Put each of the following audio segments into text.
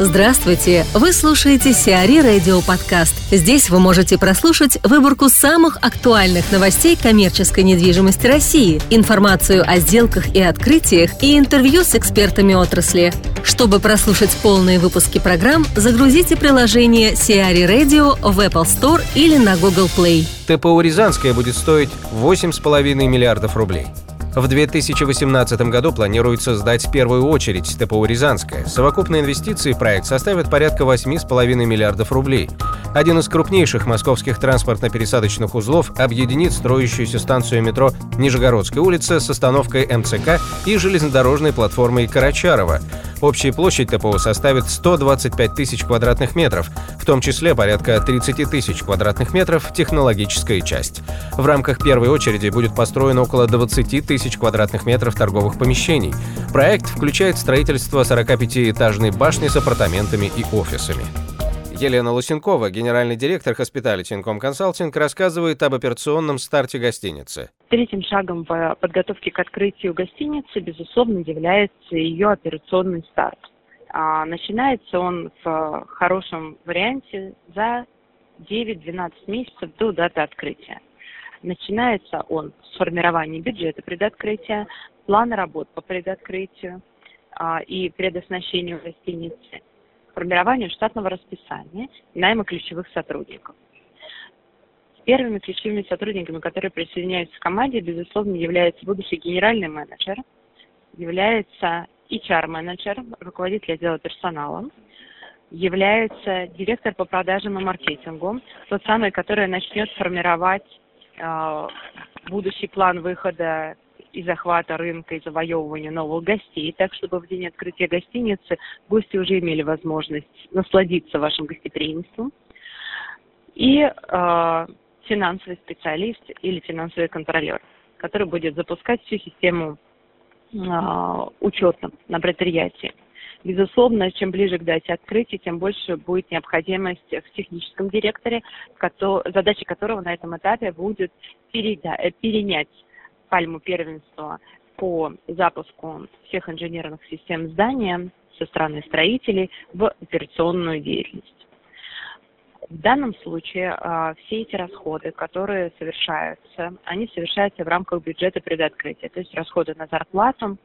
Здравствуйте! Вы слушаете Сиари Радио Подкаст. Здесь вы можете прослушать выборку самых актуальных новостей коммерческой недвижимости России, информацию о сделках и открытиях и интервью с экспертами отрасли. Чтобы прослушать полные выпуски программ, загрузите приложение Сиари Radio в Apple Store или на Google Play. ТПУ «Рязанская» будет стоить 8,5 миллиардов рублей. В 2018 году планируется сдать первую очередь ТПУ «Рязанская». Совокупные инвестиции в проект составят порядка 8,5 миллиардов рублей. Один из крупнейших московских транспортно-пересадочных узлов объединит строящуюся станцию метро Нижегородская улица с остановкой МЦК и железнодорожной платформой Карачарова. Общая площадь ТПУ составит 125 тысяч квадратных метров, в том числе порядка 30 тысяч квадратных метров технологическая часть. В рамках первой очереди будет построено около 20 тысяч квадратных метров торговых помещений. Проект включает строительство 45-этажной башни с апартаментами и офисами. Елена Лусенкова, генеральный директор Hospitality Income Consulting, рассказывает об операционном старте гостиницы. Третьим шагом в подготовке к открытию гостиницы, безусловно, является ее операционный старт. А, начинается он в хорошем варианте за 9-12 месяцев до даты открытия. Начинается он с формирования бюджета предоткрытия, плана работ по предоткрытию а, и предоснащению гостиницы – формированию штатного расписания найма ключевых сотрудников. Первыми ключевыми сотрудниками, которые присоединяются к команде, безусловно, является будущий генеральный менеджер, является HR-менеджер, руководитель отдела персонала, является директор по продажам и маркетингу, тот самый, который начнет формировать будущий план выхода и захвата рынка, и завоевывания новых гостей, так чтобы в день открытия гостиницы гости уже имели возможность насладиться вашим гостеприимством. И э, финансовый специалист или финансовый контролер, который будет запускать всю систему э, учета на предприятии. Безусловно, чем ближе к дате открытия, тем больше будет необходимость в техническом директоре, задача которого на этом этапе будет перенять пальму первенства по запуску всех инженерных систем здания со стороны строителей в операционную деятельность. В данном случае э, все эти расходы, которые совершаются, они совершаются в рамках бюджета предоткрытия, то есть расходы на зарплату,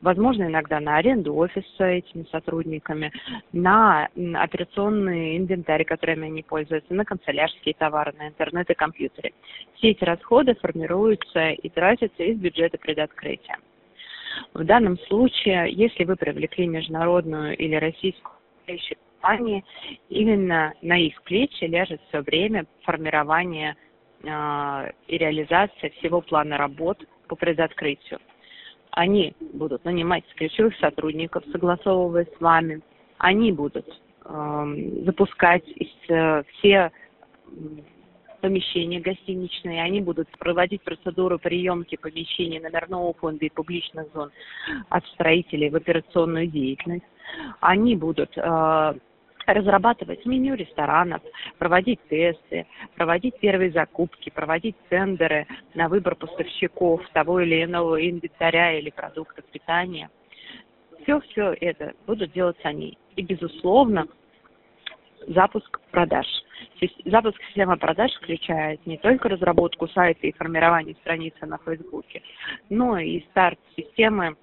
возможно, иногда на аренду офиса этими сотрудниками, на операционный инвентарь, которыми они пользуются, на канцелярские товары, на интернет и компьютеры. Все эти расходы формируются и тратятся из бюджета предоткрытия. В данном случае, если вы привлекли международную или российскую компании, именно на их плечи ляжет все время формирование э, и реализация всего плана работ по предоткрытию. Они будут нанимать ключевых сотрудников, согласовывая с вами. Они будут э, запускать э, все помещения гостиничные, они будут проводить процедуру приемки помещений номерного фонда и публичных зон от строителей в операционную деятельность. Они будут э, разрабатывать меню ресторанов, проводить тесты, проводить первые закупки, проводить тендеры на выбор поставщиков того или иного инвентаря или продуктов питания. Все-все это будут делать они. И, безусловно, запуск продаж. Запуск системы продаж включает не только разработку сайта и формирование страницы на Фейсбуке, но и старт системы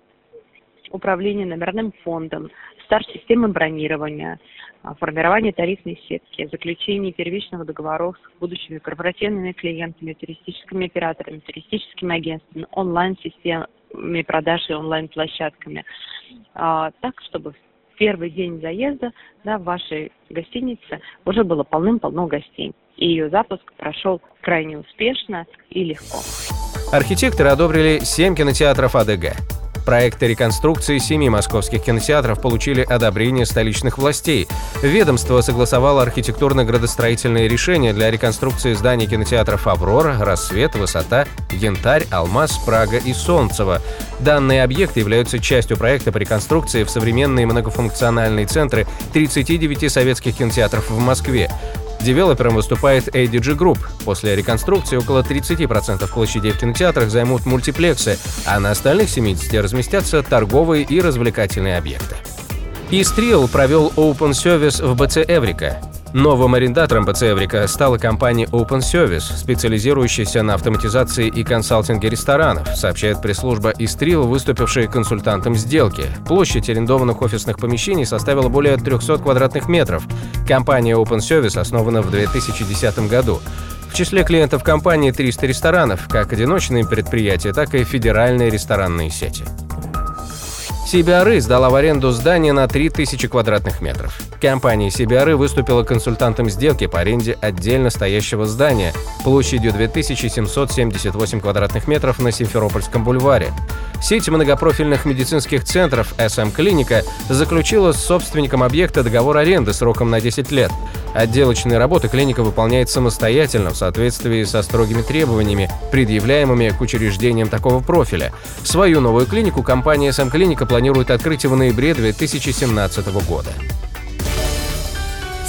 управления номерным фондом, старт системы бронирования, а, формирование тарифной сетки, заключение первичных договоров с будущими корпоративными клиентами, туристическими операторами, туристическими агентствами, онлайн-системами продаж и онлайн-площадками. А, так, чтобы в первый день заезда да, в вашей гостинице уже было полным-полно гостей. И ее запуск прошел крайне успешно и легко. Архитекторы одобрили 7 кинотеатров АДГ. Проекты реконструкции семи московских кинотеатров получили одобрение столичных властей. Ведомство согласовало архитектурно-градостроительные решения для реконструкции зданий кинотеатров «Аврора», «Рассвет», «Высота», «Янтарь», «Алмаз», «Прага» и «Солнцево». Данные объекты являются частью проекта по реконструкции в современные многофункциональные центры 39 советских кинотеатров в Москве. Девелопером выступает ADG Group. После реконструкции около 30% площадей в кинотеатрах займут мультиплексы, а на остальных 70 разместятся торговые и развлекательные объекты. EastReal провел Open Service в БЦ Эврика. Новым арендатором БЦ Эврика стала компания Open Service, специализирующаяся на автоматизации и консалтинге ресторанов, сообщает пресс-служба EastReal, выступившая консультантом сделки. Площадь арендованных офисных помещений составила более 300 квадратных метров. Компания Open Service основана в 2010 году. В числе клиентов компании 300 ресторанов, как одиночные предприятия, так и федеральные ресторанные сети. CBRE сдала в аренду здание на 3000 квадратных метров. Компания CBRE выступила консультантом сделки по аренде отдельно стоящего здания площадью 2778 квадратных метров на Симферопольском бульваре. Сеть многопрофильных медицинских центров SM Клиника заключила с собственником объекта договор аренды сроком на 10 лет. Отделочные работы клиника выполняет самостоятельно в соответствии со строгими требованиями, предъявляемыми к учреждениям такого профиля. Свою новую клинику компания SM Клиника планирует открыть в ноябре 2017 года.